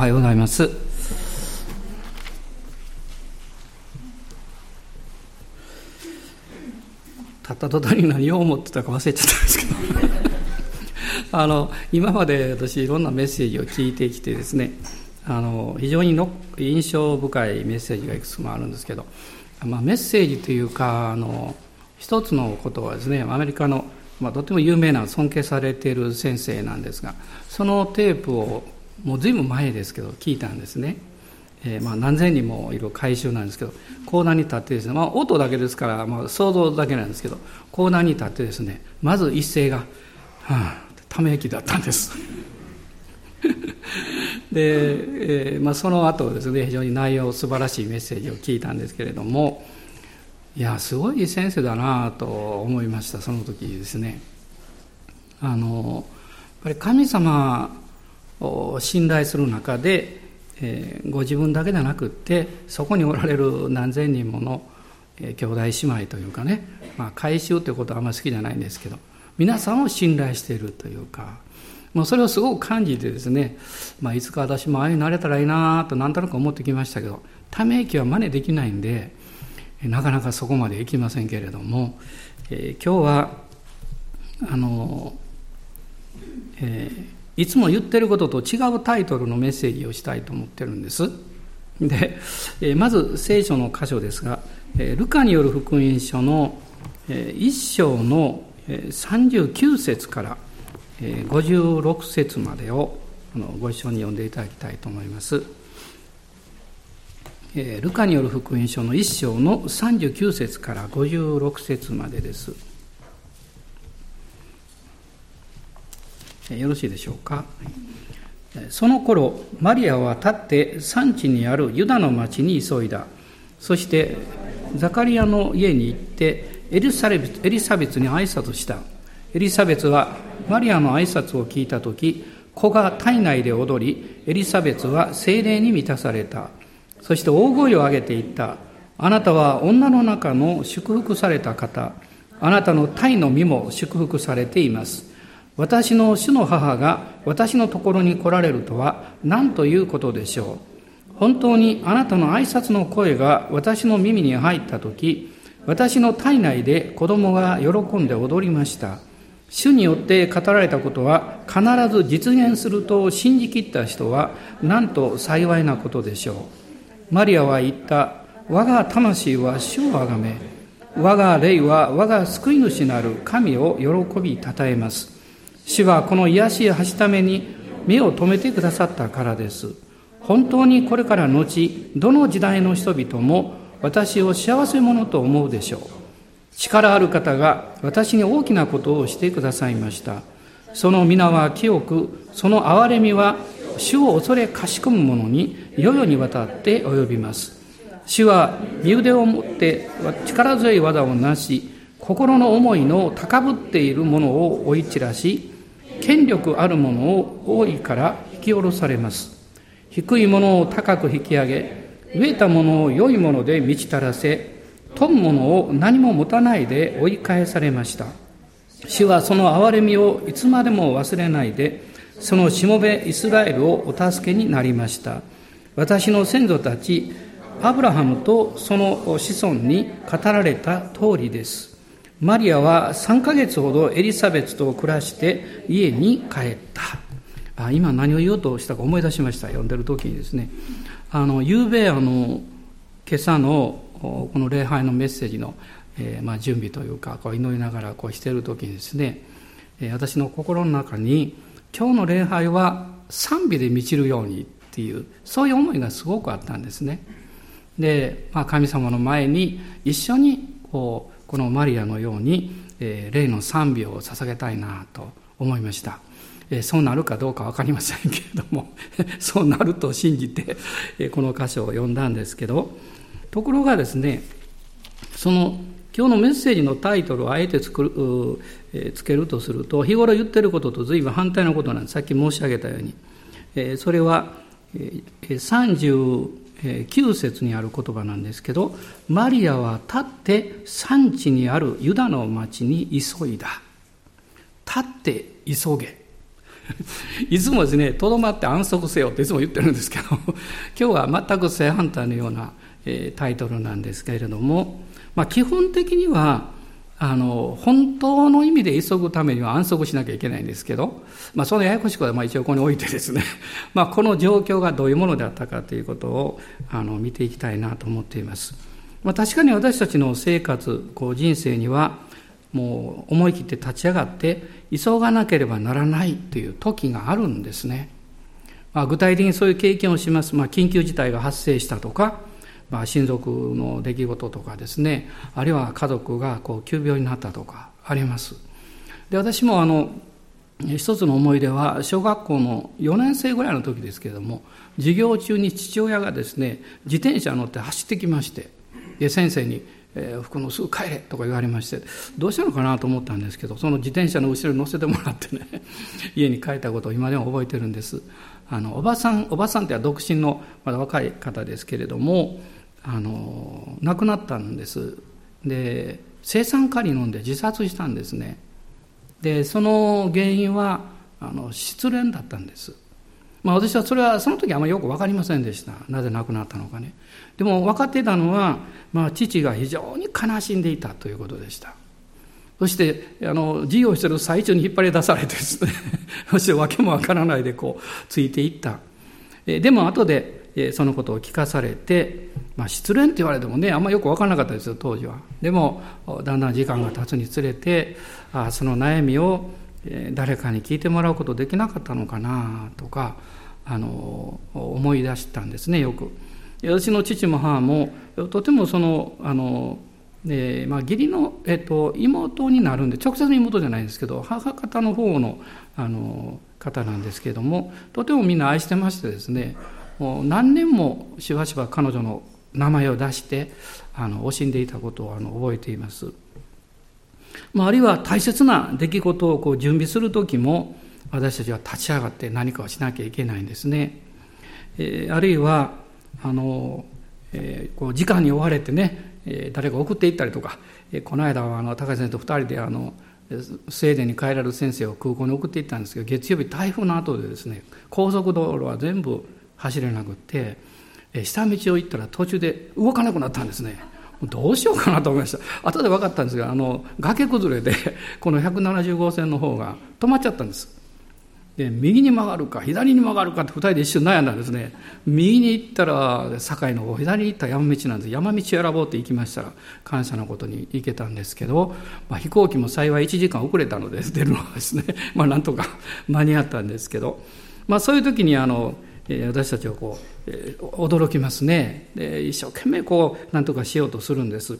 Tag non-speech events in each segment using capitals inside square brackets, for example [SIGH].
はようございます。たった途端に何を思ってたか忘れちゃったんですけど [LAUGHS] あの今まで私いろんなメッセージを聞いてきてですねあの非常にの印象深いメッセージがいくつもあるんですけど、まあ、メッセージというかあの一つのことはですねアメリカの、まあ、とても有名な尊敬されている先生なんですがそのテープをもう随分前ですけど聞いたんですね、えー、まあ何千人もいる回収なんですけど講談に立ってですね、まあ、音だけですから、まあ、想像だけなんですけど講談に立ってですねまず一声が「はあ」ため息だったんです。[LAUGHS] で、えーまあ、その後ですね非常に内容素晴らしいメッセージを聞いたんですけれどもいやすごい先生だなと思いましたその時ですね。あのやっぱり神様信頼する中で、えー、ご自分だけでなくってそこにおられる何千人もの、えー、兄弟姉妹というかね、まあ、回収ということはあんまり好きじゃないんですけど皆さんを信頼しているというかもうそれをすごく感じてですね、まあ、いつか私もああいうになれたらいいなとなんとなく思ってきましたけどため息は真似できないんでなかなかそこまでいきませんけれども、えー、今日はあの、えーいつも言ってることと違うタイトルのメッセージをしたいと思ってるんです。で、えまず聖書の箇所ですが、えルカによる福音書の1章の39節から56節までをご一緒に読んでいただきたいと思います。ルカによる福音書の1章の39節から56節までです。よろしいでしょうか？その頃、マリアは立って産地にあるユダの町に急いだ。そして、ザカリアの家に行って、エリサベツエリサベツに挨拶した。エリザベツはマリアの挨拶を聞いたとき、子が体内で踊り、エリザベツは精霊に満たされた。そして大声を上げていった。あなたは女の中の祝福された方。あなたの体の身も祝福されています。私の主の母が私のところに来られるとは何ということでしょう。本当にあなたの挨拶の声が私の耳に入ったとき、私の体内で子供が喜んで踊りました。主によって語られたことは必ず実現すると信じきった人はなんと幸いなことでしょう。マリアは言った。我が魂は主をあがめ、我が霊は我が救い主なる神を喜びたたえます。主はこの癒しやはしために目を留めてくださったからです。本当にこれから後、どの時代の人々も私を幸せ者と思うでしょう。力ある方が私に大きなことをしてくださいました。その皆は清く、その憐れみは主を恐れかしこむ者に世々にわたって及びます。主は身腕を持って力強い技をなし、心の思いの高ぶっているものを追い散らし、権力あるものを多いから引き下ろされます。低いものを高く引き上げ、飢えたものを良いもので満ち足らせ、富むものを何も持たないで追い返されました。主はその憐れみをいつまでも忘れないで、そのしもべイスラエルをお助けになりました。私の先祖たち、アブラハムとその子孫に語られた通りです。マリアは3ヶ月ほどエリザベツと暮らして家に帰った。あ今何を言おうとしたか思い出しました。読んでる時にですね。あの、夕べあの、今朝のこの礼拝のメッセージの、えー、まあ、準備というか、こう祈りながらこうしてる時にですね、私の心の中に、今日の礼拝は賛美で満ちるようにっていう、そういう思いがすごくあったんですね。で、まあ、神様の前に一緒にこうこのマリアのように、えー、霊の賛美を捧げたいなと思いました。え、そうなるかどうか分かりませんけれども [LAUGHS] そうなると信じて、え、この箇所を読んだんですけどところがですねその今日のメッセージのタイトルをあえて作る、え、つけるとすると日頃言ってることと随分反対のことなんですさっき申し上げたように、え、それは、えー、30 9節にある言葉なんですけど、マリアは立って産地にあるユダの町に急いだ。立って急げ。[LAUGHS] いつもですね、とどまって安息せよっていつも言ってるんですけど、今日は全く正反対のような、え、タイトルなんですけれども、まあ、基本的には、あの、本当の意味で急ぐためには安息しなきゃいけないんですけど、まあ、そのややこしいことはまあ一応ここに置いてですね、[LAUGHS] まあ、この状況がどういうものであったかということをあの見ていきたいなと思っています。まあ、確かに私たちの生活、こう人生には、もう思い切って立ち上がって急がなければならないという時があるんですね。まあ、具体的にそういう経験をします。まあ、緊急事態が発生したとか、まあ、親族の出来事とかですねあるいは家族がこう急病になったとかあります。で私もあの一つの思い出は小学校の4年生ぐらいの時ですけれども授業中に父親がですね自転車乗って走ってきましてで先生にえー、福野すぐ帰れとか言われましてどうしたのかなと思ったんですけどその自転車の後ろに乗せてもらってね [LAUGHS] 家に帰ったことを今でも覚えてるんです。あのおばさんおばさんっては独身のまだ若い方ですけれどもあの亡くなったんです。で青酸カリ飲んで自殺したんですね。でその原因はあの失恋だったんです。まあ私はそれはその時あまりよく分かりませんでした。なぜ亡くなったのかね。でも分かってたのは、まあ、父が非常に悲しんでいたということでした。そしてあの授業してる最中に引っ張り出されてですね。[LAUGHS] そして訳も分からないでこうついていった。でも後でそのことを聞かされて、まあ、失恋って言われてもねあんまよく分からなかったですよ当時は。でもだんだん時間が経つにつれてあその悩みを誰かに聞いてもらうことできなかったのかなとかあの思い出したんですねよく。私の父も母もとてもそのあのでまあ、義理の、えっと、妹になるんで直接妹じゃないんですけど母方の方のあの方なんですけれどもとてもみんな愛してましてですねもう何年もしばしば彼女の名前を出してあの惜しんでいたことをあの覚えています。まあ、あるいは大切な出来事をこう準備する時も私たちは立ち上がって何かをしなきゃいけないんですね。えー、あるいはあの、えー、こう時間に追われてね、えー、誰か送っていったりとか、えー、この間はあの高橋先生と2人であのスウェーデンに帰られる先生を空港に送っていったんですけど月曜日台風の後でですね高速道路は全部走れなくって下道を行ったら途中で動かなくなったんですね。どうしようかなと思いました。後で分かったんですがあの崖崩れで [LAUGHS] この170号線の方が止まっちゃったんです。で右に曲がるか左に曲がるかって2人で一瞬悩んだんですね。右に行ったら堺の方左に行ったら山道なんです。山道選ぼうって行きましたら感謝のことに行けたんですけど、まあ、飛行機も幸い1時間遅れたので出るのはですね [LAUGHS] まあなんとか間に合ったんですけど、まあ、そういう時にあの私たちはこう、驚きますね。で一生懸命こう何とかしようとするんです。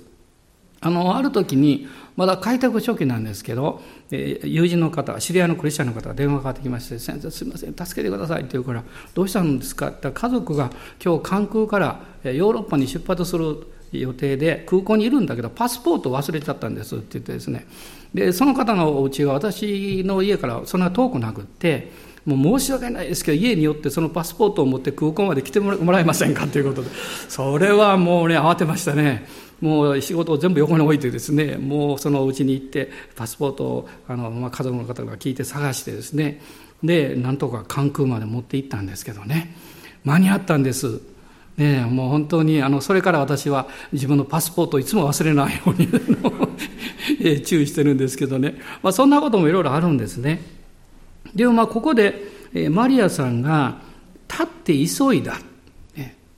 あのある時にまだ開拓初期なんですけど、友人の方知り合いのクリスチャンの方が電話がかかってきまして「先生すみません助けてください」って言うから「どうしたんですか?」って家族が今日関空からヨーロッパに出発する予定で空港にいるんだけどパスポート忘れちゃったんですって言ってですね。でその方のお家が私の家からそんな遠くなくってもう申し訳ないですけど家によってそのパスポートを持って空港まで来てもらえませんかということで。それはもうね慌てましたね。もう仕事を全部横に置いてですね。もうそのうちに行ってパスポートをあの、まあ、家族の方が聞いて探してですね。でなんとか関空まで持って行ったんですけどね。間に合ったんです。ね、もう本当にあのそれから私は自分のパスポートをいつも忘れないように [LAUGHS] 注意してるんですけどね、まあ、そんなこともいろいろあるんですね。でもまあここでマリアさんが立って急いだ、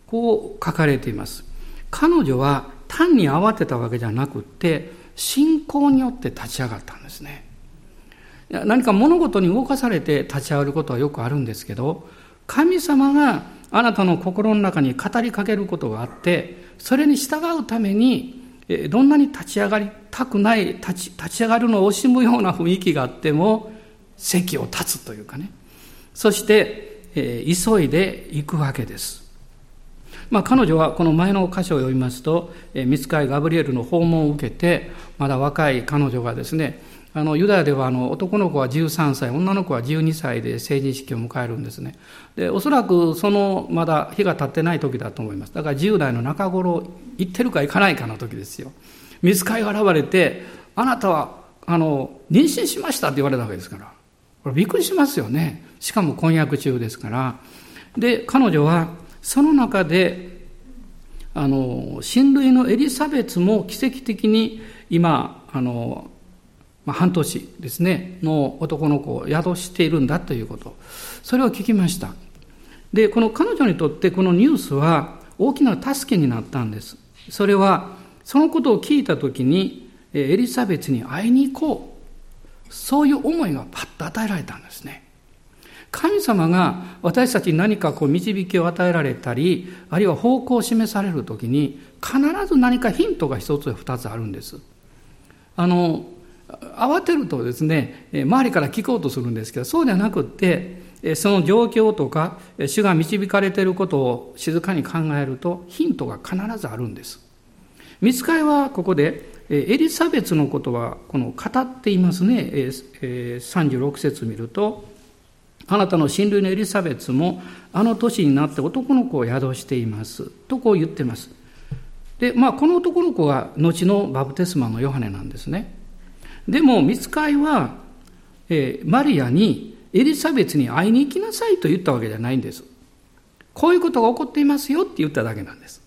こう書かれています。彼女は単に慌てたわけじゃなくって信仰によって立ち上がったんですね。何か物事に動かされて立ち上がることはよくあるんですけど神様があなたの心の中に語りかけることがあってそれに従うためにどんなに立ち上がりたくない立ち上がるのを惜しむような雰囲気があっても席を立つというかね。そして、えー、急いで行くわけです。まあ、彼女はこの前の箇所を読みますと、えー、見つかいガブリエルの訪問を受けて、まだ若い彼女がですね、あのユダヤではあの男の子は13歳、女の子は12歳で成人式を迎えるんですね。で、おそらくそのまだ日が経ってない時だと思います。だから10代の中頃、行ってるか行かないかの時ですよ。見つかいが現れて、あなたはあの妊娠しましたって言われたわけですから。これびっくりしますよね。しかも婚約中ですから。で、彼女はその中で、あの、親類のエリザベツも奇跡的に今、あの、まあ、半年ですね、の男の子を宿しているんだということ。それを聞きました。で、この彼女にとってこのニュースは大きな助けになったんです。それは、そのことを聞いたときに、エリザベツに会いに行こう。そういう思いがパッと与えられたんですね。神様が私たちに何かこう導きを与えられたり、あるいは方向を示されるときに、必ず何かヒントが一つや二つあるんです。あの、慌てるとですね、周りから聞こうとするんですけど、そうではなくって、その状況とか、主が導かれていることを静かに考えると、ヒントが必ずあるんです。見つかりはここで、エリザベツのことは、この語っていますね。36節見ると、あなたの親類のエリザベツも、あの年になって男の子を宿しています。とこう言ってます。で、まあ、この男の子が後のバプテスマのヨハネなんですね。でも、見つかいは、え、マリアにエリザベツに会いに行きなさいと言ったわけじゃないんです。こういうことが起こっていますよって言っただけなんです。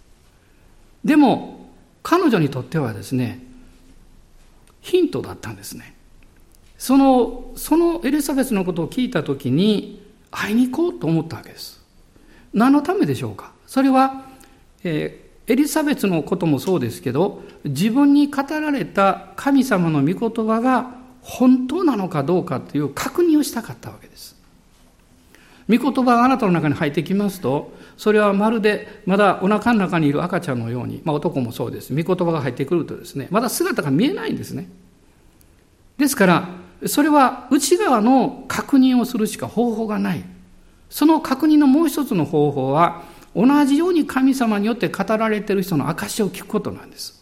でも、彼女にとってはですね、ヒントだったんですね。その、そのエリザベツのことを聞いたときに、会いに行こうと思ったわけです。何のためでしょうか？それは、えー、エリザベツのこともそうですけど、自分に語られた神様の御言葉が本当なのかどうかという確認をしたかったわけです。御言葉があなたの中に入ってきますと、それはまるでまだお腹の中にいる赤ちゃんのように、まあ男もそうです。御言葉が入ってくるとですね、まだ姿が見えないんですね。ですから、それは内側の確認をするしか方法がない。その確認のもう一つの方法は、同じように神様によって語られている人の証を聞くことなんです。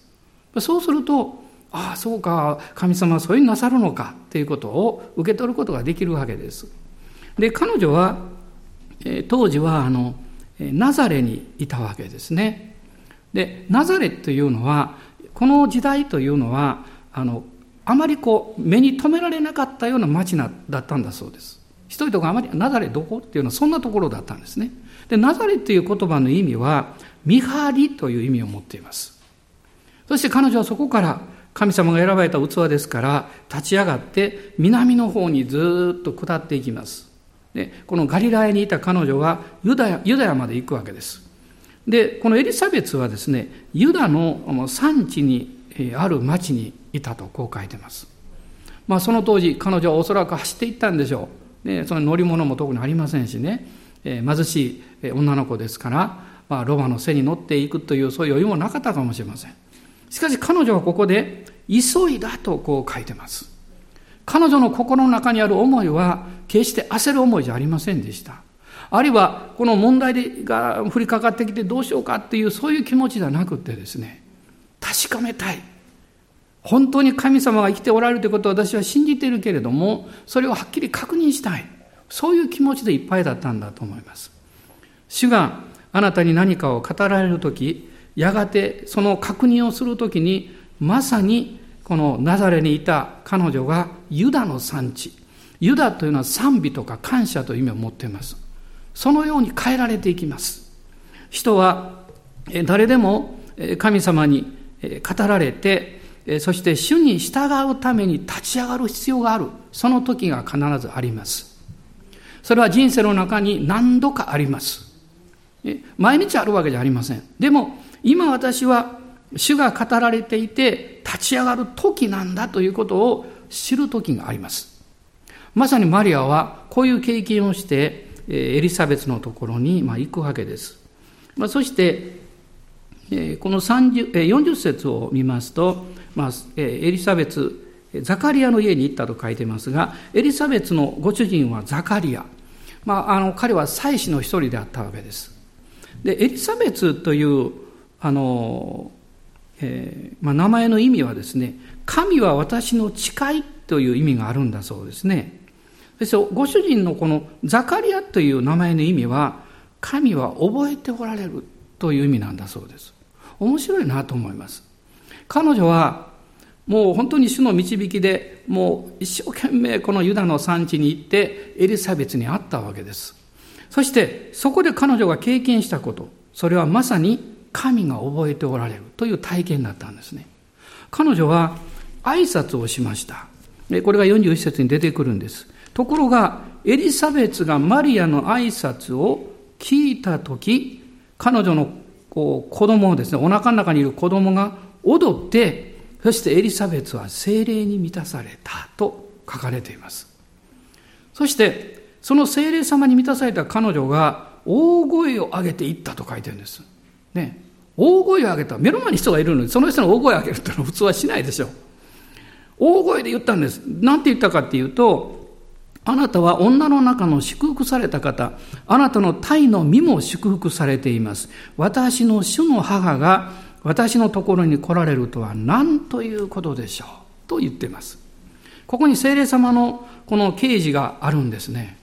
そうすると、ああ、そうか、神様はそういうになさるのかということを受け取ることができるわけです。で、彼女は、当時は、あの、ナザレにいたわけですね。で、ナザレというのは、この時代というのは、あの、あまりこう、目に留められなかったような町だったんだそうです。人々があまり、ナザレどこ？っていうのはそんなところだったんですね。で、ナザレという言葉の意味は、見張りという意味を持っています。そして彼女はそこから神様が選ばれた器ですから立ち上がって南の方にずっと下っていきます。でこのガリラヤにいた彼女はユダヤユダヤまで行くわけです。でこのエリザベツはですねユダの産地にある町にいたとこう書いてます。まあその当時彼女はおそらく走っていったんでしょう。でその乗り物も特にありませんしね、えー、貧しい女の子ですから、まあ、ロバの背に乗っていくというそういう余裕もなかったかもしれません。しかし彼女はここで急いだとこう書いてます。彼女の心の中にある思いは決して焦る思いじゃありませんでした。あるいはこの問題が降りかかってきてどうしようかっていうそういう気持ちじゃなくてですね、確かめたい。本当に神様が生きておられるということを私は信じているけれども、それをはっきり確認したい。そういう気持ちでいっぱいだったんだと思います。主があなたに何かを語られるとき、やがてその確認をするときに、まさにこのナザレにいた彼女がユダの産地。ユダというのは賛美とか感謝という意味を持っています。そのように変えられていきます。人は誰でも神様に語られて、そして主に従うために立ち上がる必要がある。その時が必ずあります。それは人生の中に何度かあります。毎日あるわけじゃありません。でも、今私は主が語られていて立ち上がる時なんだということを知る時があります。まさにマリアはこういう経験をしてエリザベスのところに行くわけです。そしてこの40節を見ますと、エリザベスザカリアの家に行ったと書いてますがエリザベスのご主人はザカリア、まあ、あの彼は祭司の一人であったわけですでエリザベスというあの、えーまあ、名前の意味はですね、神は私の誓いという意味があるんだそうですね。そしてご主人のこのザカリアという名前の意味は、神は覚えておられるという意味なんだそうです。面白いなと思います。彼女は、もう本当に主の導きで、もう一生懸命このユダの産地に行ってエリザベツに会ったわけです。そしてそこで彼女が経験したこと、それはまさに神が覚えておられるという体験だったんですね。彼女は挨拶をしました。これが41節に出てくるんです。ところが、エリザベツがマリアの挨拶を聞いたとき、彼女のこう子供をですね、お腹の中にいる子供が踊って、そしてエリザベツは精霊に満たされたと書かれています。そして、その精霊様に満たされた彼女が大声を上げていったと書いてるんです。ね。大声を上げた。目の前に人がいるのに、その人の大声を上げるってのは普通はしないでしょう。大声で言ったんです。なんて言ったかっていうと、あなたは女の中の祝福された方、あなたの体の身も祝福されています。私の主の母が私のところに来られるとは何ということでしょうと言っています。ここに聖霊様のこの啓示があるんですね。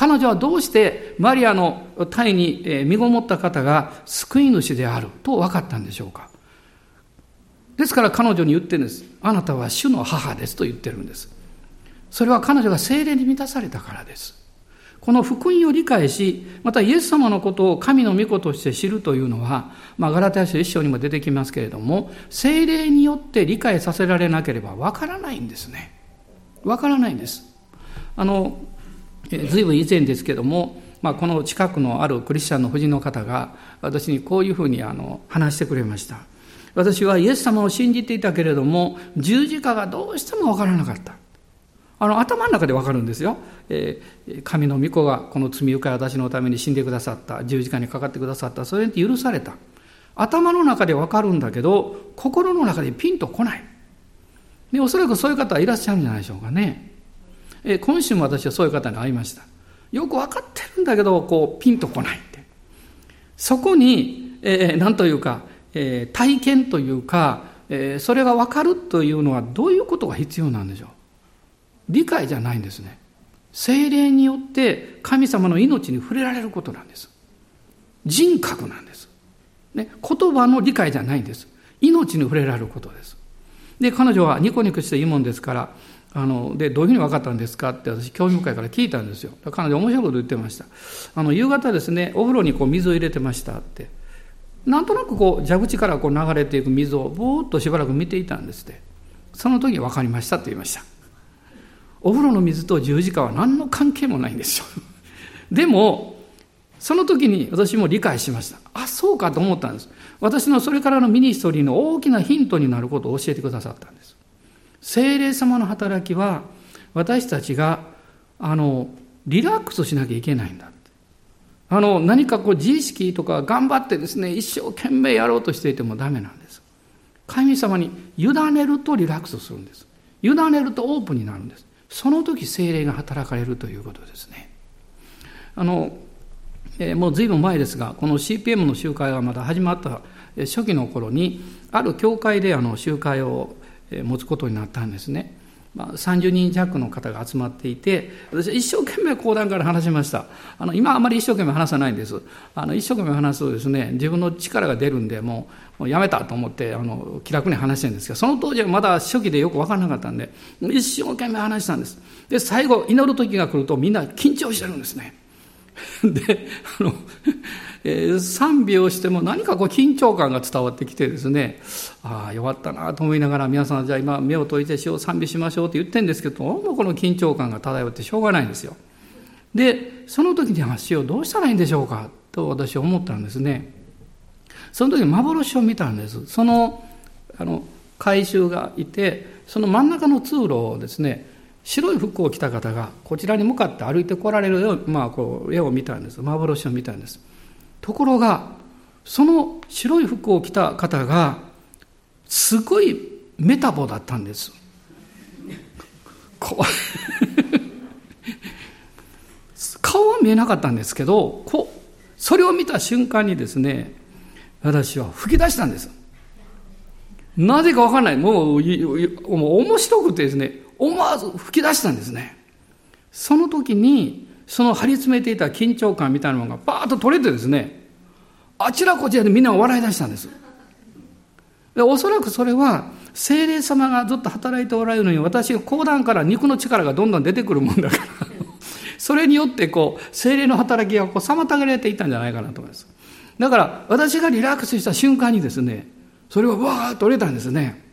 彼女はどうしてマリアの体に身ごもった方が救い主であると分かったんでしょうか？ですから彼女に言ってるんです。あなたは主の母ですと言ってるんです。それは彼女が精霊に満たされたからです。この福音を理解し、またイエス様のことを神の御子として知るというのは、まあ、ガラテヤ書一章にも出てきますけれども、精霊によって理解させられなければわからないんですね。わからないんです。あの、ずいぶん以前ですけども、まあ、この近くのあるクリスチャンの夫人の方が、私にこういうふうにあの話してくれました。私はイエス様を信じていたけれども、十字架がどうしてもわからなかった。あの、頭の中でわかるんですよ。えー、神の御子がこの罪深い私のために死んでくださった。十字架にかかってくださった。それって許された。頭の中でわかるんだけど、心の中でピンとこない。で、おそらくそういう方はいらっしゃるんじゃないでしょうかね。え、今週も私はそういう方に会いました。よくわかってるんだけど、こう、ピンとこないって。そこに、えー、というか、えー、体験というか、えー、それが分かるというのはどういうことが必要なんでしょう理解じゃないんですね。精霊によって神様の命に触れられることなんです。人格なんです。ね、言葉の理解じゃないんです。命に触れられることです。で、彼女はニコニコしていいもんですから、あの、で、どういうふうに分かったんですかって私、興味深いから聞いたんですよ。彼女面白いこと言ってました。あの、夕方ですね、お風呂にこう水を入れてましたって。なんとなくこう蛇口からこう流れていく水をぼーっとしばらく見ていたんですってその時に分かりましたと言いましたお風呂の水と十字架は何の関係もないんですよ [LAUGHS] でもその時に私も理解しましたあそうかと思ったんです私のそれからのミニストリーの大きなヒントになることを教えてくださったんです精霊様の働きは私たちがあのリラックスしなきゃいけないんだあの、何かこう自意識とか頑張ってですね、一生懸命やろうとしていてもダメなんです。神様に委ねるとリラックスするんです。委ねるとオープンになるんです。その時精霊が働かれるということですね。あの、えー、もう随分前ですが、この CPM の集会がまだ始まった初期の頃に、ある教会であの集会を持つことになったんですね。まあ、30人弱の方が集まっていて、私は一生懸命講談から話しました。あの、今あまり一生懸命話さないんです。あの、一生懸命話すとですね、自分の力が出るんで、もう、もうやめたと思って、あの、気楽に話してるんですけど、その当時はまだ初期でよくわからなかったんで、一生懸命話したんです。で、最後、祈る時が来るとみんな緊張してるんですね。[LAUGHS] で、あの、えー、賛美をしても何かこう緊張感が伝わってきてですね、ああ、弱ったなと思いながら皆さんじゃあ今目を閉じてしよう、賛美しましょうって言ってるんですけど、もうもこの緊張感が漂ってしょうがないんですよ。で、その時には死をどうしたらいいんでしょうかと私は思ったんですね。その時に幻を見たんです。その、あの、回収がいて、その真ん中の通路をですね、白い服を着た方がこちらに向かって歩いてこられるよう、まあ、こう絵を見たんです幻を見たんですところがその白い服を着た方がすごいメタボだったんです。[LAUGHS] 顔は見えなかったんですけどこうそれを見た瞬間にですね私は吹き出したんです。なぜかわかんない。もうもう面白くてですね思わず吹き出したんですね。その時に、その張り詰めていた緊張感みたいなものがバーッと取れてですね、あちらこちらでみんな笑い出したんです。でおそらくそれは、精霊様がずっと働いておられるのに、私が講談から肉の力がどんどん出てくるもんだから、それによってこう、精霊の働きがこう妨げられていったんじゃないかなと思います。だから、私がリラックスした瞬間にですね、それがわーっと折れたんですね。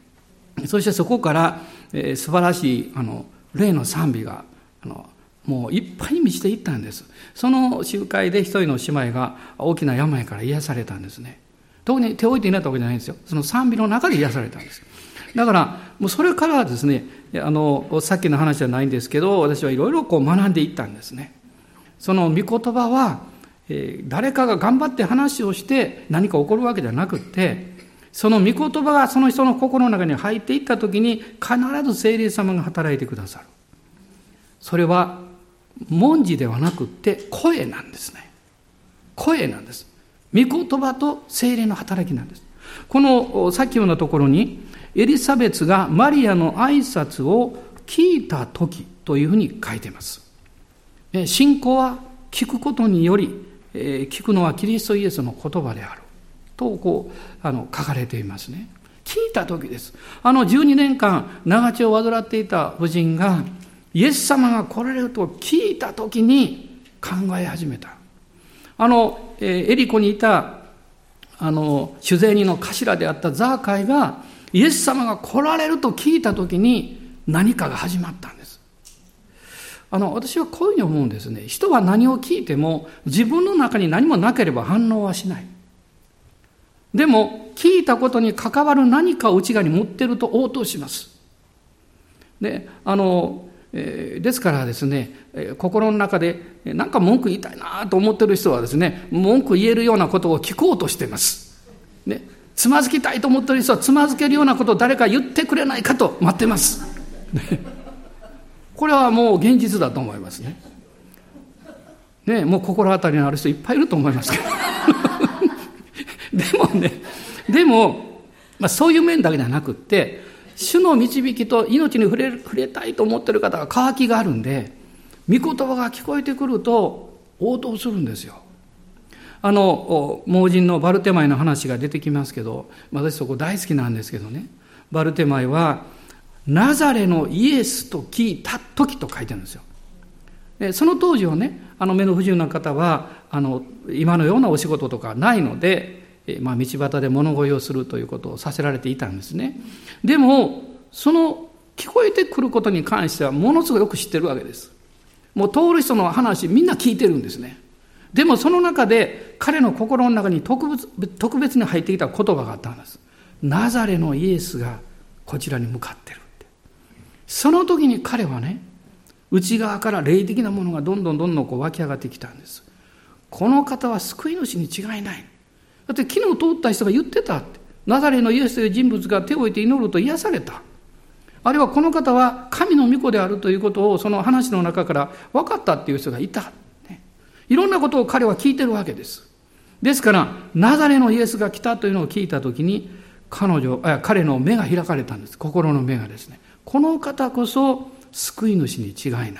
そしてそこから、えー、素晴らしい、あの、霊の賛美が、あの、もういっぱいに満ちていったんです。その集会で一人の姉妹が大きな病から癒されたんですね。特に手を置いていないわけじゃないんですよ。その賛美の中で癒されたんです。だから、もうそれからですね、あの、さっきの話じゃないんですけど、私はいろいろこう学んでいったんですね。その御言葉は、えー、誰かが頑張って話をして何か起こるわけじゃなくて、その御言葉がその人の心の中に入っていった時に必ず聖霊様が働いてくださる。それは文字ではなくて声なんですね。声なんです。御言葉と精霊の働きなんです。このさっき読んだところに、エリザベスがマリアの挨拶を聞いた時というふうに書いています。信仰は聞くことにより、聞くのはキリストイエスの言葉である。とこう、あの、書かれていますね。聞いた時です。あの12年間、長血を患っていた婦人が、イエス様が来られると聞いた時に考え始めた。あの、えエリコにいた、あの、主税人の頭であったザーカイが、イエス様が来られると聞いたときに何かが始まったんです。あの、私はこういうふうに思うんですね。人は何を聞いても自分の中に何もなければ反応はしない。でも、聞いたことに関わる何かを内側に持ってると応答します。で、あの、ですからですね、心の中で何か文句言いたいなと思ってる人はですね、文句言えるようなことを聞こうとしています。ね、つまずきたいと思ってる人はつまずけるようなことを誰か言ってくれないかと待ってます。ね、これはもう現実だと思いますね。ね、もう心当たりのある人いっぱいいると思いますけど。[LAUGHS] でもね、でも、まあ、そういう面だけではなくって、主の導きと命に触れ触れたいと思ってる方が渇きがあるんで、御言葉が聞こえてくると応答するんですよ。あの、盲人のバルテマイの話が出てきますけど、私そこ大好きなんですけどね。バルテマイは、ナザレのイエスと聞いた時と書いてるんですよ。でその当時はね、あの目の不自由な方は、あの、今のようなお仕事とかないので、まあ、道端で物乞いをするということをさせられていたんですね。でも、その聞こえてくることに関してはものすごくよく知ってるわけです。もう通る人の話みんな聞いてるんですね。でもその中で彼の心の中に特別特別に入ってきた言葉があったんです。ナザレのイエスがこちらに向かってるって。その時に彼はね、内側から霊的なものがどんどんどんどんこう湧き上がってきたんです。この方は救い主に違いない。だって昨日通った人が言ってたって。ナザレのイエスという人物が手を置いて祈ると癒された。あるいはこの方は神の御子であるということをその話の中から分かったっていう人がいた。ね、いろんなことを彼は聞いてるわけです。ですから、ナザレのイエスが来たというのを聞いたときに、彼女、彼の目が開かれたんです。心の目がですね。この方こそ救い主に違いない。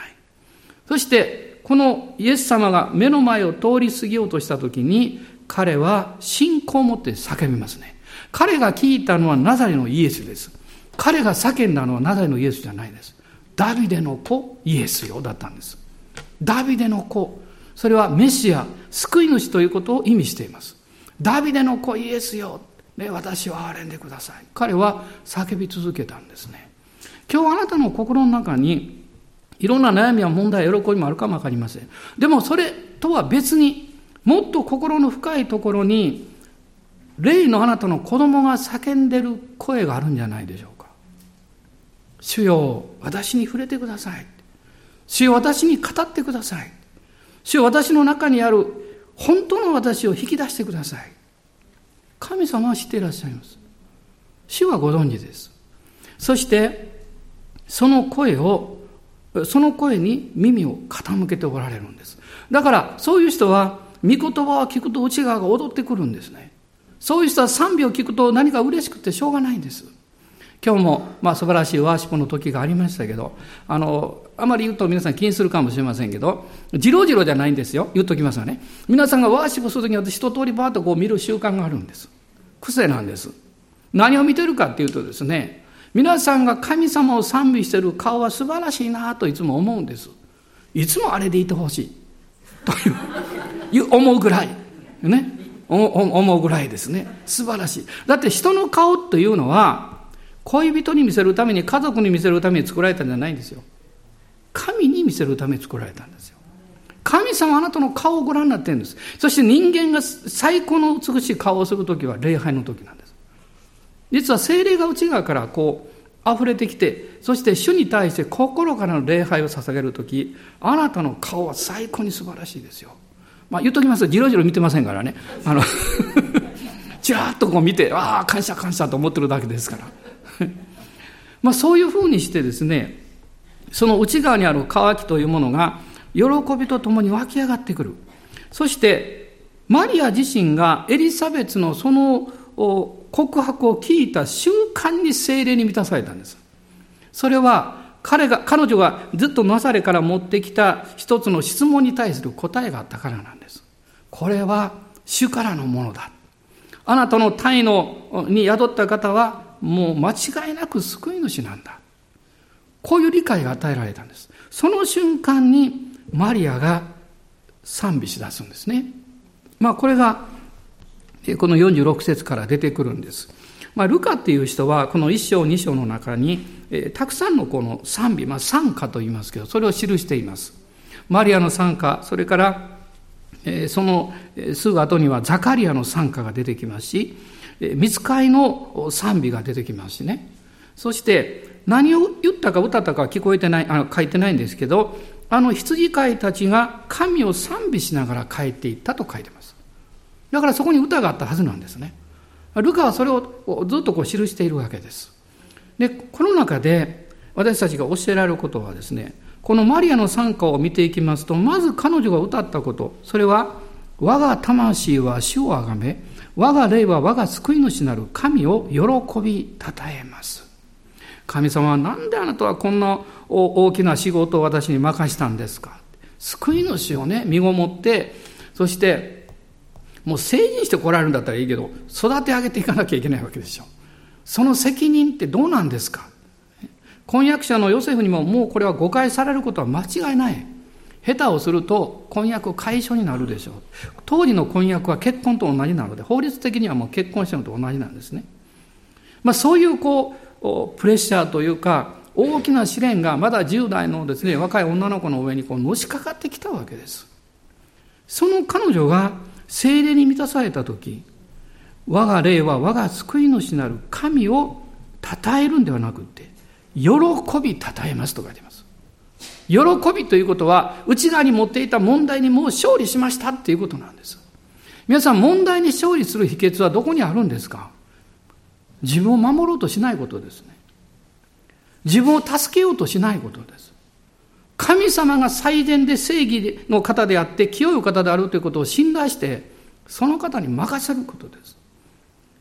そして、このイエス様が目の前を通り過ぎようとしたときに、彼は信仰を持って叫びますね。彼が聞いたのはナザレのイエスです。彼が叫んだのはナザレのイエスじゃないです。ダビデの子、イエスよ、だったんです。ダビデの子。それはメシア、救い主ということを意味しています。ダビデの子、イエスよ。ね、私を憐れんでください。彼は叫び続けたんですね。今日あなたの心の中に、いろんな悩みや問題、喜びもあるかもわかりません。でもそれとは別に、もっと心の深いところに、霊のあなたの子供が叫んでる声があるんじゃないでしょうか。主よ、私に触れてください。主よ、私に語ってください。主よ、私の中にある本当の私を引き出してください。神様は知っていらっしゃいます。主はご存知です。そして、その声を、その声に耳を傾けておられるんです。だから、そういう人は、御言葉を聞くと内側が踊ってくるんですね。そういう人は賛美を聞くと何か嬉しくてしょうがないんです。今日も、まあ、素晴らしいワーシップの時がありましたけど、あの、あまり言うと皆さん気にするかもしれませんけど、じろじろじゃないんですよ。言っときますがね。皆さんがワーシップするときに私一通りバーッとこう見る習慣があるんです。癖なんです。何を見てるかっていうとですね、皆さんが神様を賛美してる顔は素晴らしいなといつも思うんです。いつもあれでいてほしい。という、思うぐらい。ね。思うぐらいですね。素晴らしい。だって人の顔というのは、恋人に見せるために、家族に見せるために作られたんじゃないんですよ。神に見せるために作られたんですよ。神様あなたの顔をご覧になってるんです。そして人間が最高の美しい顔をするときは礼拝の時なんです。実は精霊が内側からこう溢れてきて、そして主に対して心からの礼拝を捧げるとき、あなたの顔は最高に素晴らしいですよ。まあ言っときますと、じろじろ見てませんからね。あの [LAUGHS] ちらっとこう見て、ああ、感謝感謝と思ってるだけですから。[LAUGHS] まあそういうふうにしてですね、その内側にある渇きというものが、喜びとともに湧き上がってくる。そして、マリア自身がエリザベツのその告白を聞いた瞬間に精霊に満たされたんです。それは彼が、彼女がずっとナサレから持ってきた一つの質問に対する答えがあったからなんです。これは主からのものだ。あなたの体のに宿った方はもう間違いなく救い主なんだ。こういう理解が与えられたんです。その瞬間にマリアが賛美しだすんですね。まあこれがこの46節から出てくるんです。まあ、ルカっていう人はこの1章2章の中に、えー、たくさんのこの賛美、まあ、賛歌と言いますけどそれを記しています。マリアの賛歌それから、えー、そのすぐ後にはザカリアの賛歌が出てきますし、えー、見つかいの賛美が出てきますしねそして何を言ったか歌ったかは聞こえてないあの書いてないんですけどあの羊飼いたちが神を賛美しながら帰っていったと書いてます。だからそこに歌があったはずなんですね。ルカはそれをずっとこう記しているわけです。で、この中で私たちが教えられることはですね、このマリアの賛歌を見ていきますと、まず彼女が歌ったこと、それは、我が魂は主をあがめ、我が霊は我が救い主なる神を喜びたたえます。神様は何であなたはこんな大きな仕事を私に任したんですか救い主をね、身ごもって、そしてもう成人して来られるんだったらいいけど、育て上げていかなきゃいけないわけでしょ。その責任ってどうなんですか？婚約者のヨセフにももうこれは誤解されることは間違いない。下手をすると婚約解消になるでしょう。当時の婚約は結婚と同じなので、法律的にはもう結婚したのと同じなんですね。まあそういうこう、プレッシャーというか、大きな試練がまだ10代のですね、若い女の子の上にこうのしかかってきたわけです。その彼女が精霊に満たされた時我が霊は我が救い主なる神を称えるんではなくて喜び称えますと書いてます。喜びということは内側に持っていた問題にもう勝利しましたっていうことなんです。皆さん問題に勝利する秘訣はどこにあるんですか？自分を守ろうとしないことですね。自分を助けようとしないことです。神様が最善で正義の方であって清い方であるということを信頼してその方に任せることです。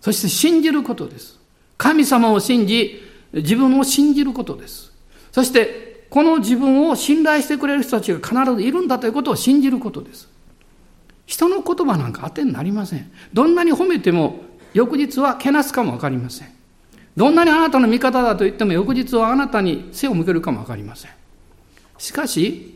そして信じることです。神様を信じ自分を信じることです。そしてこの自分を信頼してくれる人たちが必ずいるんだということを信じることです。人の言葉なんか当てになりません。どんなに褒めても翌日はけなすかもわかりません。どんなにあなたの味方だと言っても翌日はあなたに背を向けるかもわかりません。しかし、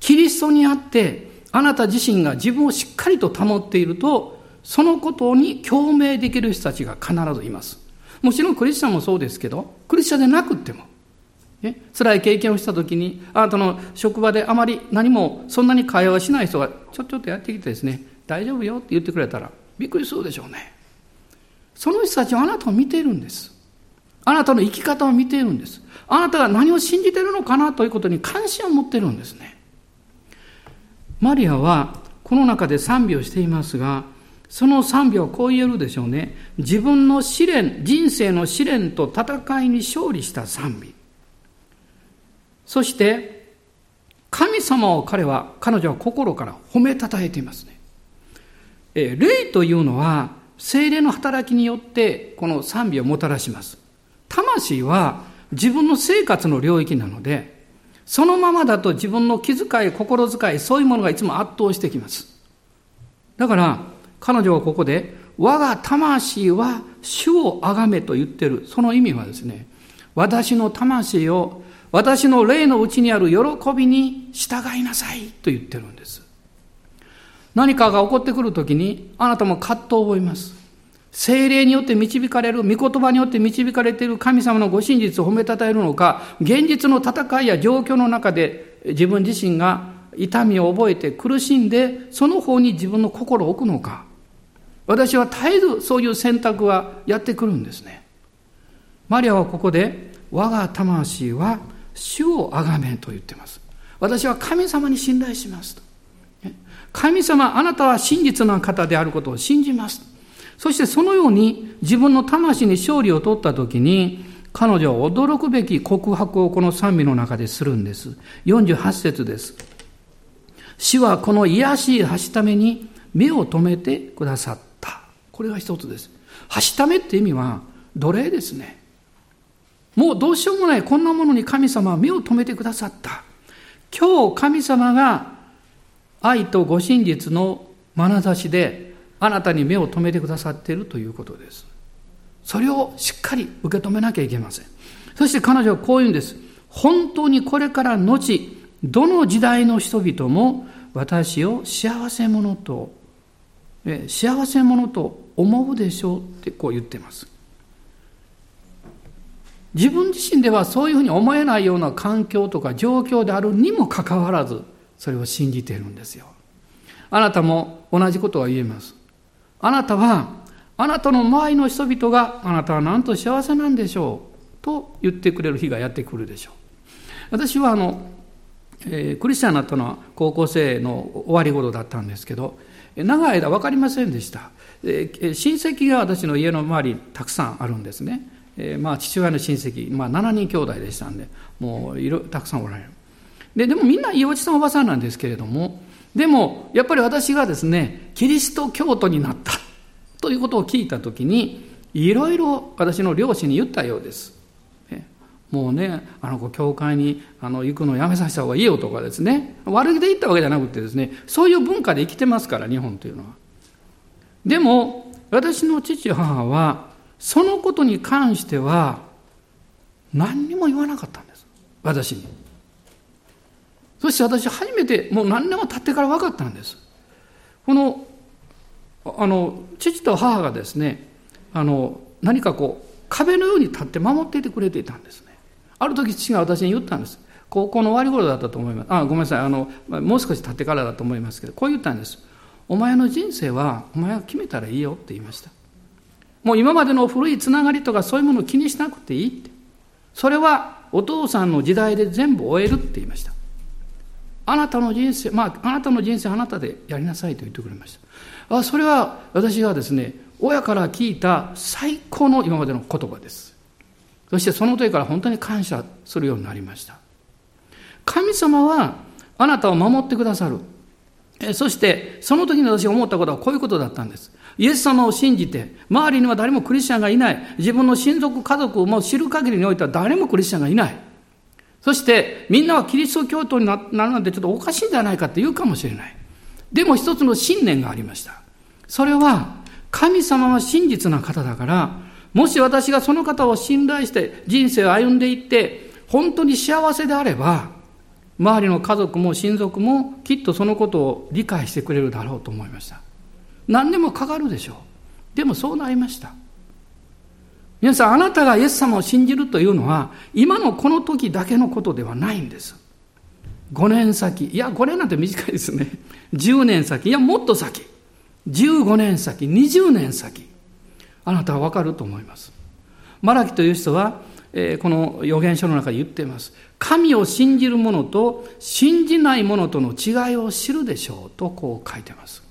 キリストにあって、あなた自身が自分をしっかりと保っていると、そのことに共鳴できる人たちが必ずいます。もちろんクリスチャンもそうですけど、クリスチャンでなくっても、ね、辛い経験をしたときに、あなたの職場であまり何もそんなに会話しない人がちょちょっとやってきてですね、大丈夫よって言ってくれたら、びっくりするでしょうね。その人たちはあなたを見ているんです。あなたの生き方を見ているんです。あなたが何を信じているのかなということに関心を持っているんですね。マリアはこの中で賛美をしていますが、その賛美はこう言えるでしょうね。自分の試練、人生の試練と戦いに勝利した賛美。そして、神様を彼は、彼女は心から褒めたたえていますね。え霊というのは、精霊の働きによってこの賛美をもたらします。魂は自分の生活の領域なので、そのままだと自分の気遣い、心遣い、そういうものがいつも圧倒してきます。だから、彼女はここで、我が魂は主をあがめと言ってる。その意味はですね、私の魂を私の霊のうちにある喜びに従いなさいと言ってるんです。何かが起こってくるときにあなたも葛藤を覚えます。精霊によって導かれる、御言葉によって導かれている神様のご真実を褒めたたえるのか、現実の戦いや状況の中で自分自身が痛みを覚えて苦しんで、その方に自分の心を置くのか。私は絶えずそういう選択はやってくるんですね。マリアはここで、我が魂は主を崇めと言っています。私は神様に信頼しますと。神様、あなたは真実な方であることを信じます。そしてそのように自分の魂に勝利を取ったときに、彼女は驚くべき告白をこの賛美の中でするんです。48節です。死はこの癒しいはしために目を留めてくださった。これが一つです。はしためって意味は奴隷ですね。もうどうしようもないこんなものに神様は目を留めてくださった。今日神様が愛とご真実の眼差しであなたに目を留めてくださっているということです。それをしっかり受け止めなきゃいけません。そして彼女はこう言うんです。本当にこれから後、どの時代の人々も私を幸せ者と、え幸せ者と思うでしょうってこう言ってます。自分自身ではそういうふうに思えないような環境とか状況であるにもかかわらず、それを信じているんですよ。あなたも同じことが言えます。あなたは、あなたの周りの人々があなたはなんと幸せなんでしょう？と言ってくれる日がやってくるでしょう。私はあの、えー、クリスチャンになったのは高校生の終わり頃だったんですけど、長い間分かりませんでした。えー、親戚が私の家の周りにたくさんあるんですね。えー、まあ父親の親戚、まあ、7人兄弟でしたんでもういろたくさんおられる。ででもみんないいおじさんおばさんなんですけれどもでもやっぱり私がですねキリスト教徒になったということを聞いた時にいろいろ私の両親に言ったようです。もうね、あの子、教会にあの行くのやめさせた方がいいよとかですね、悪気で行ったわけじゃなくてですね、そういう文化で生きてますから、日本というのは。でも、私の父、母は、そのことに関しては、何にも言わなかったんです。私に。そして私初めてもう何年も経ってから分かったんです。この、あの、父と母がですね、あの、何かこう、壁のように立って守っていてくれていたんですね。ある時父が私に言ったんです。高校の終わり頃だったと思います。あ、ごめんなさい。あの、もう少し経ってからだと思いますけど、こう言ったんです。お前の人生は、お前が決めたらいいよって言いました。もう今までの古いつながりとかそういうものを気にしなくていいって。それはお父さんの時代で全部終えるって言いました。あなたの人生、まあ、あなたの人生あなたでやりなさいと言ってくれました。あそれは私がですね、親から聞いた最高の今までの言葉です。そしてその時から本当に感謝するようになりました。神様はあなたを守ってくださる。そして、その時に私が思ったことはこういうことだったんです。イエス様を信じて、周りには誰もクリスチャンがいない。自分の親族、家族をも知る限りにおいては誰もクリスチャンがいない。そして、みんなはキリスト教徒になるなんてちょっとおかしいんじゃないかって言うかもしれない。でも一つの信念がありました。それは、神様は真実な方だから、もし私がその方を信頼して人生を歩んでいって、本当に幸せであれば、周りの家族も親族もきっとそのことを理解してくれるだろうと思いました。何でもかかるでしょう。でもそうなりました。皆さん、あなたがイエス様を信じるというのは、今のこの時だけのことではないんです。5年先、いや、5年なんて短いですね。10年先、いや、もっと先。15年先、20年先。あなたはわかると思います。マラキという人は、えー、この預言書の中で言っています。神を信じる者と信じない者との違いを知るでしょうとこう書いてます。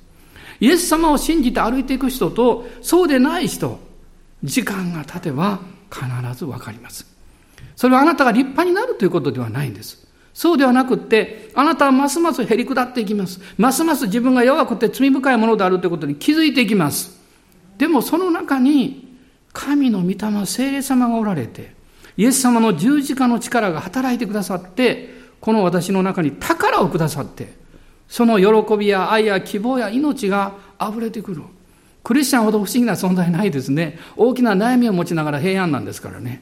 イエス様を信じて歩いていく人と、そうでない人、時間が経てば必ずわかります。それはあなたが立派になるということではないんです。そうではなくって、あなたはますます減り下っていきます。ますます自分が弱くて罪深いものであるということに気づいていきます。でもその中に、神の御霊、聖霊様がおられて、イエス様の十字架の力が働いてくださって、この私の中に宝をくださって、その喜びや愛や希望や命が溢れてくる。クリスチャンほど不思議な存在ないですね。大きな悩みを持ちながら平安なんですからね。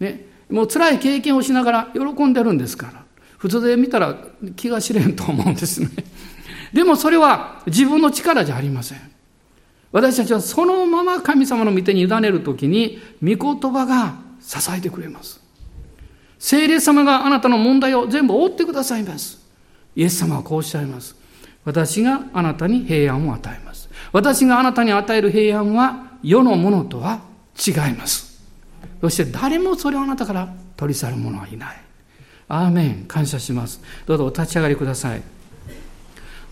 ねもう辛い経験をしながら喜んでるんですから。普通で見たら気が知れんと思うんですね。[LAUGHS] でもそれは自分の力じゃありません。私たちはそのまま神様の御手に委ねるときに、御言葉が支えてくれます。聖霊様があなたの問題を全部覆ってくださいます。イエス様はこうおっしゃいます。私があなたに平安を与えます。私があなたに与える平安は世のものとは違います。そして誰もそれをあなたから取り去る者はいない。アーメン。感謝します。どうぞお立ち上がりください。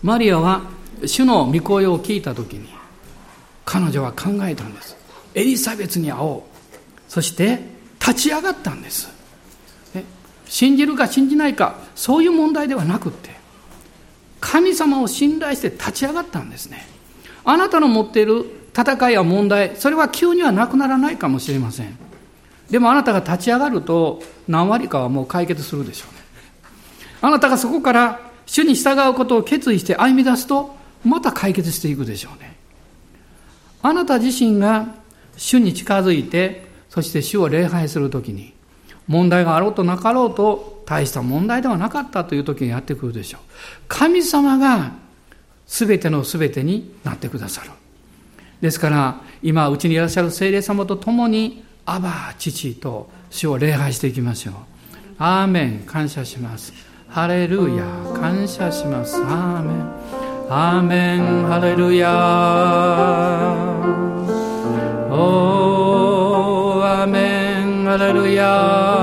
マリアは主の御声を聞いたときに、彼女は考えたんです。エリザベツに会おう。そして立ち上がったんです。信じるか信じないか、そういう問題ではなくって、神様を信頼して立ち上がったんですね。あなたの持っている戦いや問題、それは急にはなくならないかもしれません。でもあなたが立ち上がると何割かはもう解決するでしょうね。あなたがそこから主に従うことを決意して歩み出すとまた解決していくでしょうね。あなた自身が主に近づいてそして主を礼拝するときに問題があろうとなかろうと大した問題ではなかったという時にやってくるでしょう。神様が全ての全てになってくださる。ですから今うちにいらっしゃる聖霊様と共にアバ父と主を礼拝していきましょう。アーメン感謝します。ハレルヤ感謝します。アーメンアーメンハレルヤおーアーメンハレルヤ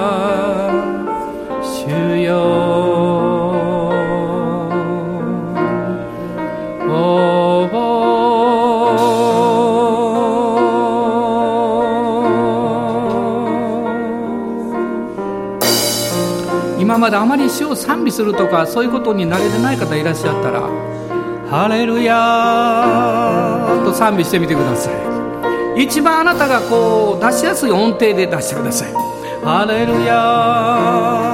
まであまり主を賛美するとかそういうことに慣れてない方いらっしゃったら「ハレルヤー」と賛美してみてください。一番あなたがこう出しやすい音程で出してください「ハレルヤー」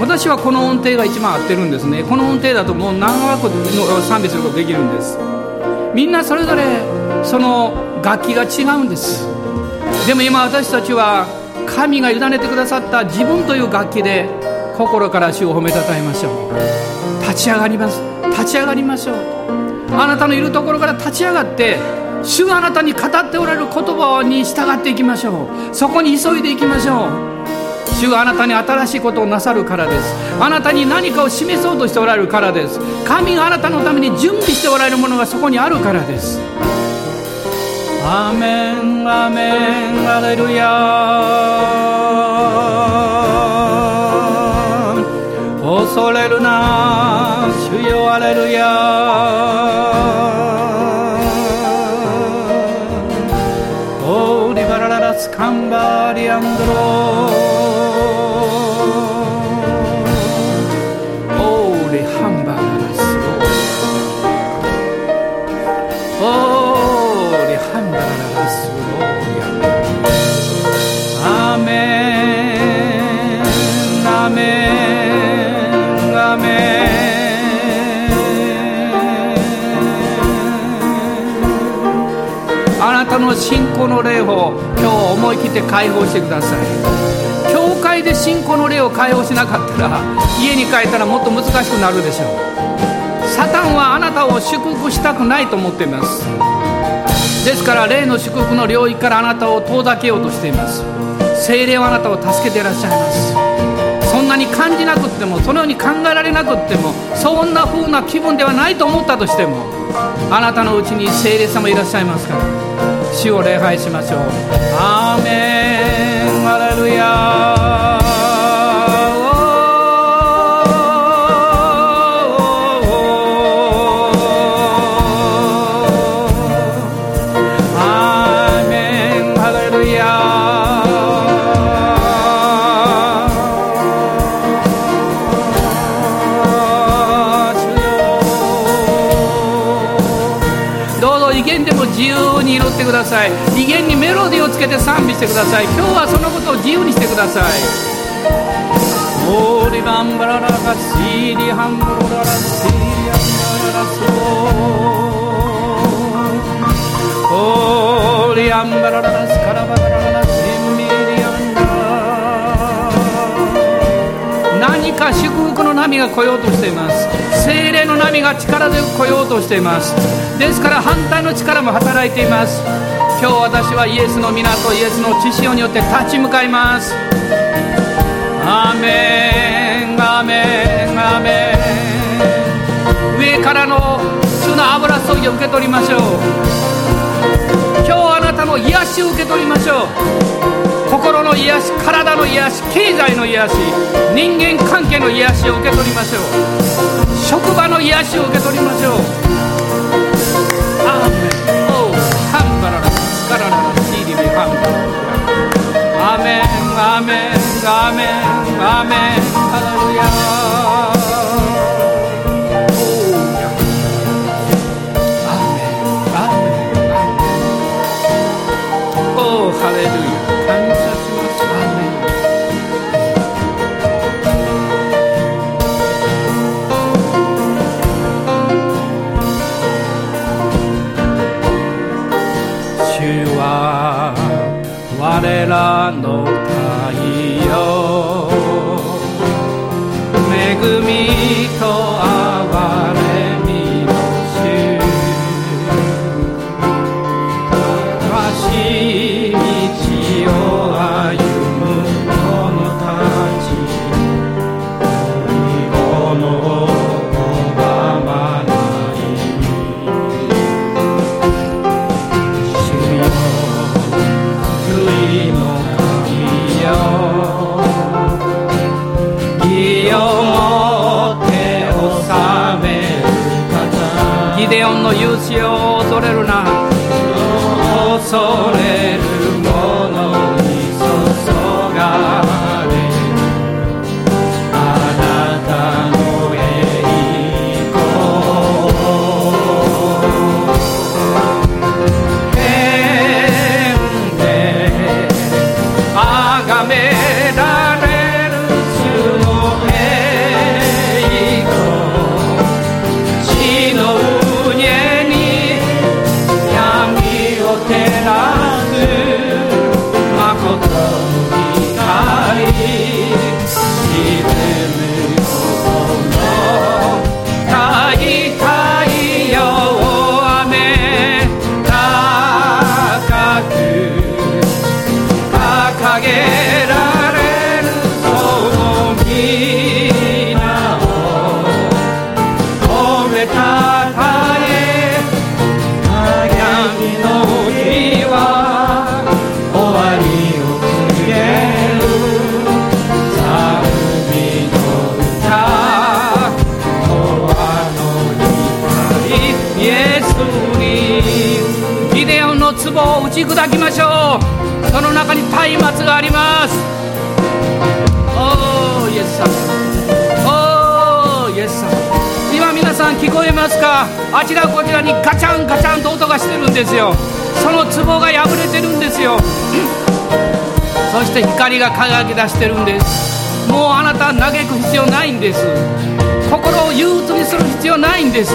私はこの音程が一番合ってるんですね。この音程だともう何枠の賛美することができるんです。みんなそれぞれその楽器が違うんです。でも今私たちは神が委ねてくださった自分という楽器で心から主を褒めたたえましょう。立ち上がります。立ち上がりましょう。あなたのいるところから立ち上がって主があなたに語っておられる言葉に従っていきましょう。そこに急いでいきましょう。主があなたに新しいことをなさるからです。あなたに何かを示そうとしておられるからです。神があなたのために準備しておられるものがそこにあるからです。アメンアメンアレルヤ恐れるな主よアレルヤオーリバラララスカンバリアンドロー仰の霊を今日思い切って解放してください。教会で信仰の霊を解放しなかったら家に帰ったらもっと難しくなるでしょう。サタンはあなたを祝福したくないと思っています。ですから霊の祝福の領域からあなたを遠ざけようとしています。精霊はあなたを助けていらっしゃいます。そんなに感じなくってもそのように考えられなくってもそんな風な気分ではないと思ったとしてもあなたのうちに精霊様いらっしゃいますから主を礼拝しましょう。アーメン。アレルヤけて賛美してください。今日はそのことを自由にしてください。オーリランバララガシーリハンゴロララシーリアンバララソー。オーリアンバラララスカラバラララシミリアンダ何か祝福の波が来ようとしています。精霊の波が力強く来ようとしています。ですから反対の力も働いています。今日私はイエスの港イエスの血潮によって立ち向かいます。アーメンアーメンアメン。上からの主の油注ぎを受け取りましょう。今日あなたの癒しを受け取りましょう。心の癒し体の癒し経済の癒し人間関係の癒しを受け取りましょう。職場の癒しを受け取りましょう。メンアオンの勇姿を恐れるな。恐れる。あちらこちらにガチャンガチャンと音がしてるんですよ。その壺が破れてるんですよ。そして光が輝き出してるんです。もうあなた嘆く必要ないんです。心を憂鬱にする必要ないんです。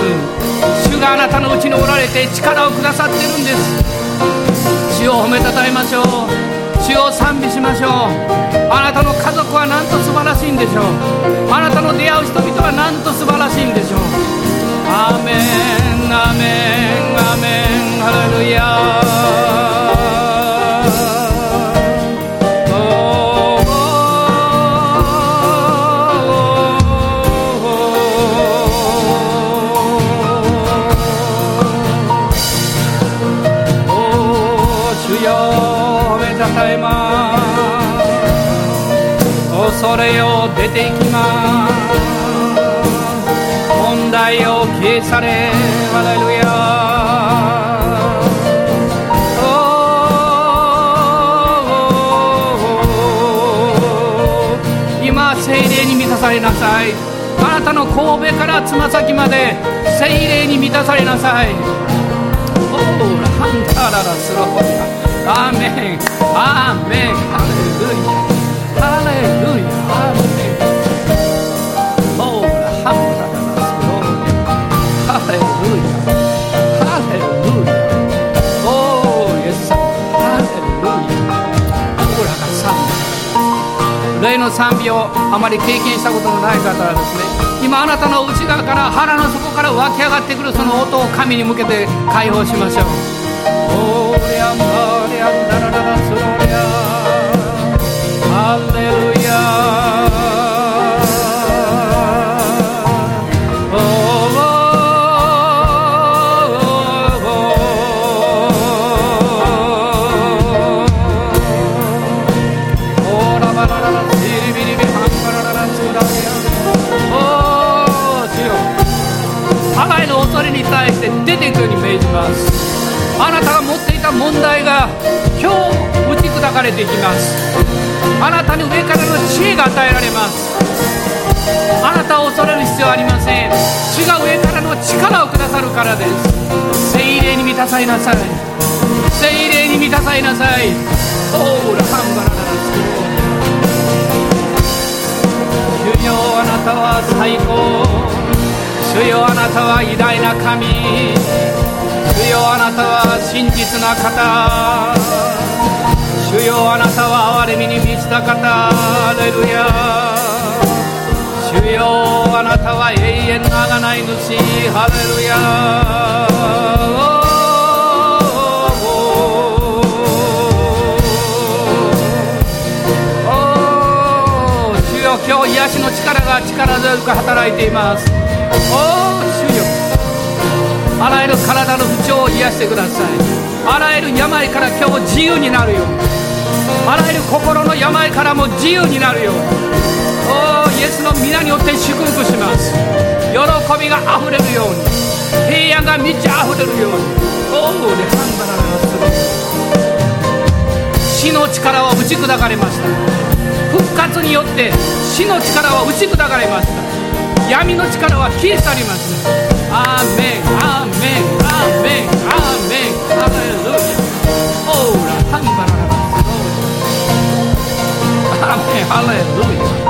主があなたのうちにおられて力をくださってるんです。主を褒めたたえましょう。主を賛美しましょう。あなたの家族はなんと素晴らしいんでしょう。あなたの出会う人々はなんと素晴らしいんでしょう。アーメンアーメンアーメンハレルヤおー主よ褒めたたえます。恐れよ出ていき題を消え去れハレルヤ。今精霊に満たされなさい。あなたの神戸からつま先まで精霊に満たされなさい。オーラハンタララスロホリアアーメンアーメンハレルヤ。ハレルヤ。アーメンの賛美をあまり経験したことのない方はですね今あなたの内側から腹の底から湧き上がってくるその音を神に向けて解放しましょう。さるからです。精霊に満たさいなさい。精霊に満たさいなさい。オーラハンバラララス主よあなたは最高。主よあなたは偉大な神。主よあなたは真実な方。主よあなたは憐れみに満ちた方。アレルヤ。主よあなたは永遠の贖い主。ハレルヤ。主よ今日癒しの力が力強く働いています。お主よ。あらゆる体の不調を癒してください。あらゆる病から今日自由になるよ。あらゆる心の病からも自由になるよ。うにおイエスの皆によって祝福します。喜びがあふれるように。平安が満ち溢れるように。おおでハンバララす。死の力は打ち砕かれました。復活によって死の力は打ち砕かれました。闇の力は消え去りますアーメンアーメンアーメンアーメン。ハレルヤ。オーラハンバララ。アーメンハレルヤ。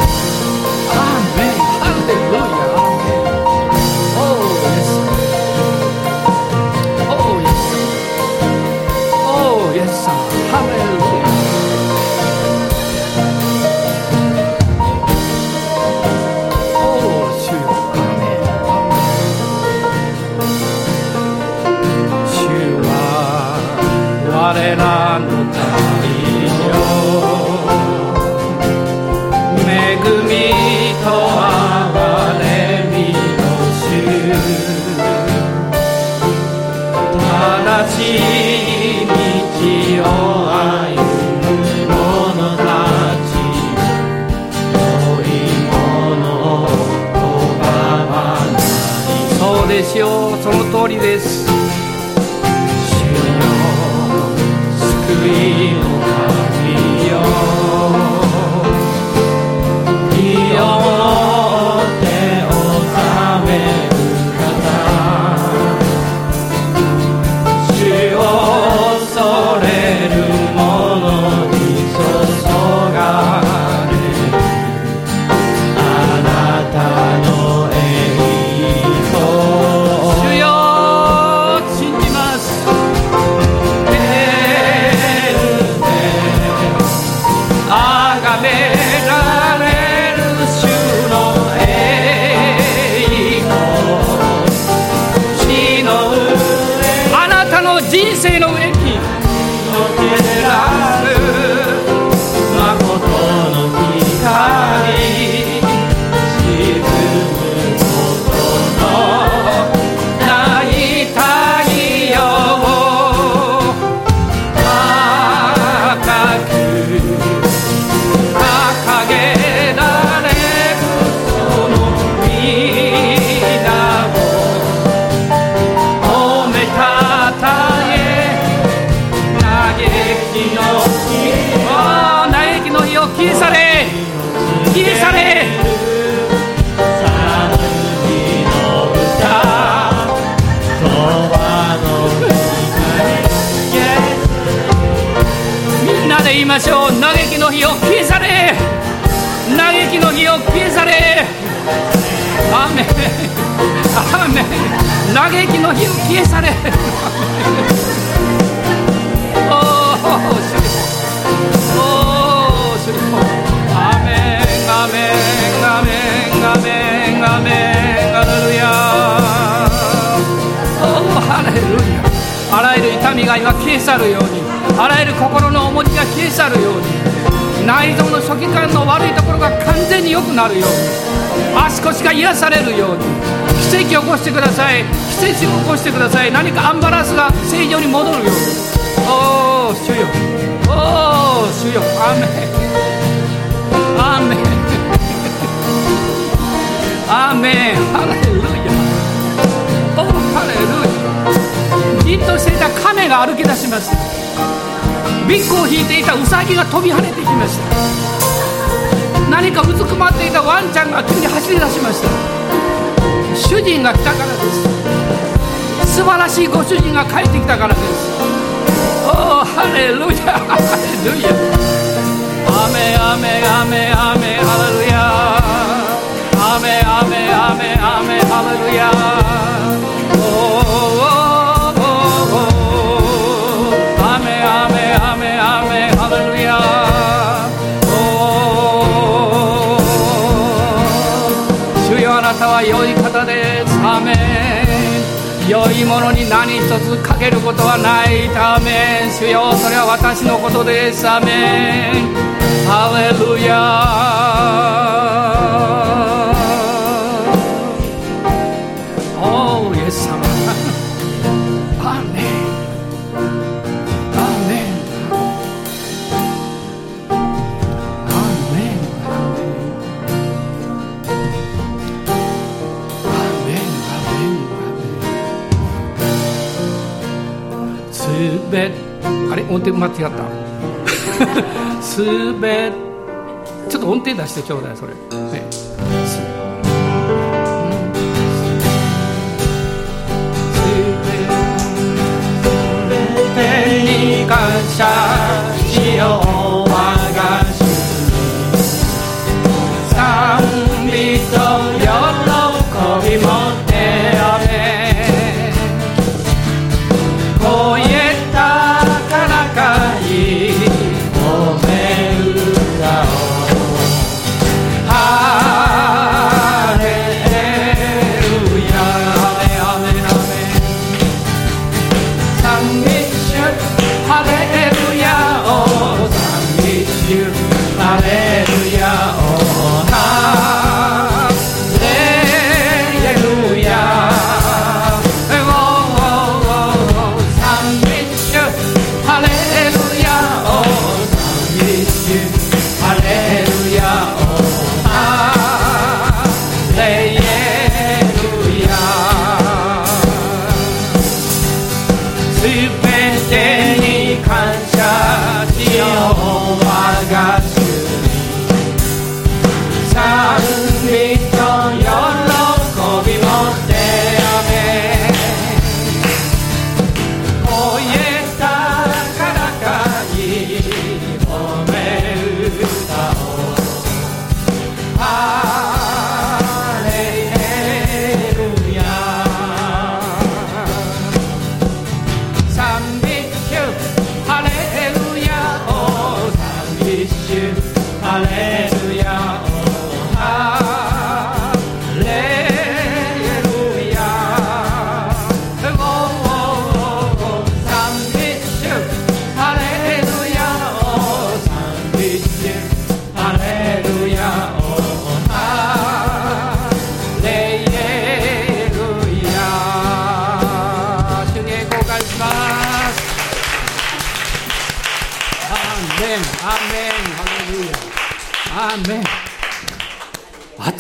Dale, dale. 嘆きの火を消え去れ。[LAUGHS] おお主おお主アメンアメンアメンアメンアメンアレルヤおおハレルヤあらゆる痛みが今消え去るようにあらゆる心の重荷が消え去るように内臓の初期間の悪いところが完全に良くなるように足腰が癒されるように奇跡を起こしてください。奇跡を起こしてください。何かアンバランスが正常に戻るよ。うにおお主よ。おお主よ。アーメン。アーメン。アーメン。ハレルヤ。おハレルヤ。じっとしていた亀が歩き出しました。ビッグを引いていたウサギが飛び跳ねてきました。何かうずくまっていたワンちゃんが急に走り出しました。主人が来たからです。素晴らしいご主人が帰ってきたからです。おおハレルヤ。ハレルヤ。アメアメアメアメハレルヤ。アメアメアメアメハレルヤ。おおは良い良いものに何一つかけることはない。ため主よそれは私のことです。アメン。ハレルヤべあれ音程間違った。[LAUGHS] すべちょっと音程出してちょうだいそれ、ね、すべてに感謝しよう。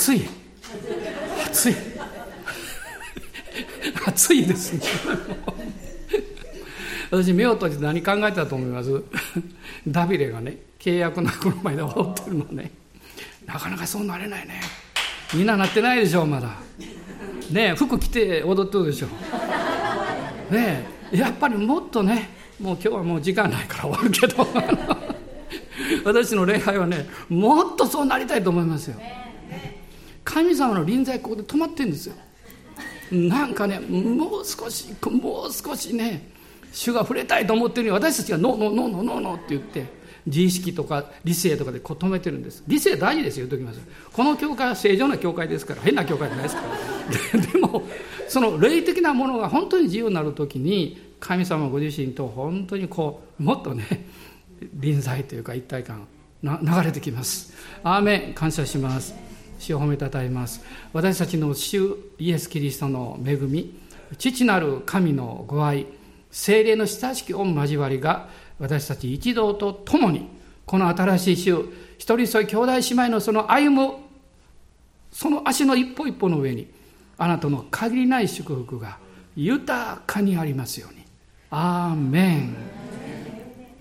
つい。つい。ついです私目を閉じて何考えたと思います？ダビデがね契約のこの前で踊ってるのね。なかなかそうなれないね。みんななってないでしょまだ。ね服着て踊ってるでしょねやっぱりもっとねもう今日はもう時間ないから終わるけど。私の礼拝はねもっとそうなりたいと思いますよ。神様の臨在ここで止まってるんですよ。なんかねもう少しもう少しね主が触れたいと思ってるのに私たちがノーノーノーノーノーノーって言って自意識とか理性とかでこう止めてるんです。理性大事ですよ言っときます。この教会は正常な教会ですから変な教会じゃないですから。[LAUGHS] でもその霊的なものが本当に自由になる時に神様ご自身と本当にこうもっとね臨在というか一体感流れてきます。アーメン。感謝します。主を褒めたたえます私たちの主イエス・キリストの恵み父なる神のご愛精霊の親しき御交わりが私たち一同と共にこの新しい週一人添い兄弟姉妹のその歩むその足の一歩一歩の上にあなたの限りない祝福が豊かにありますように。アーメン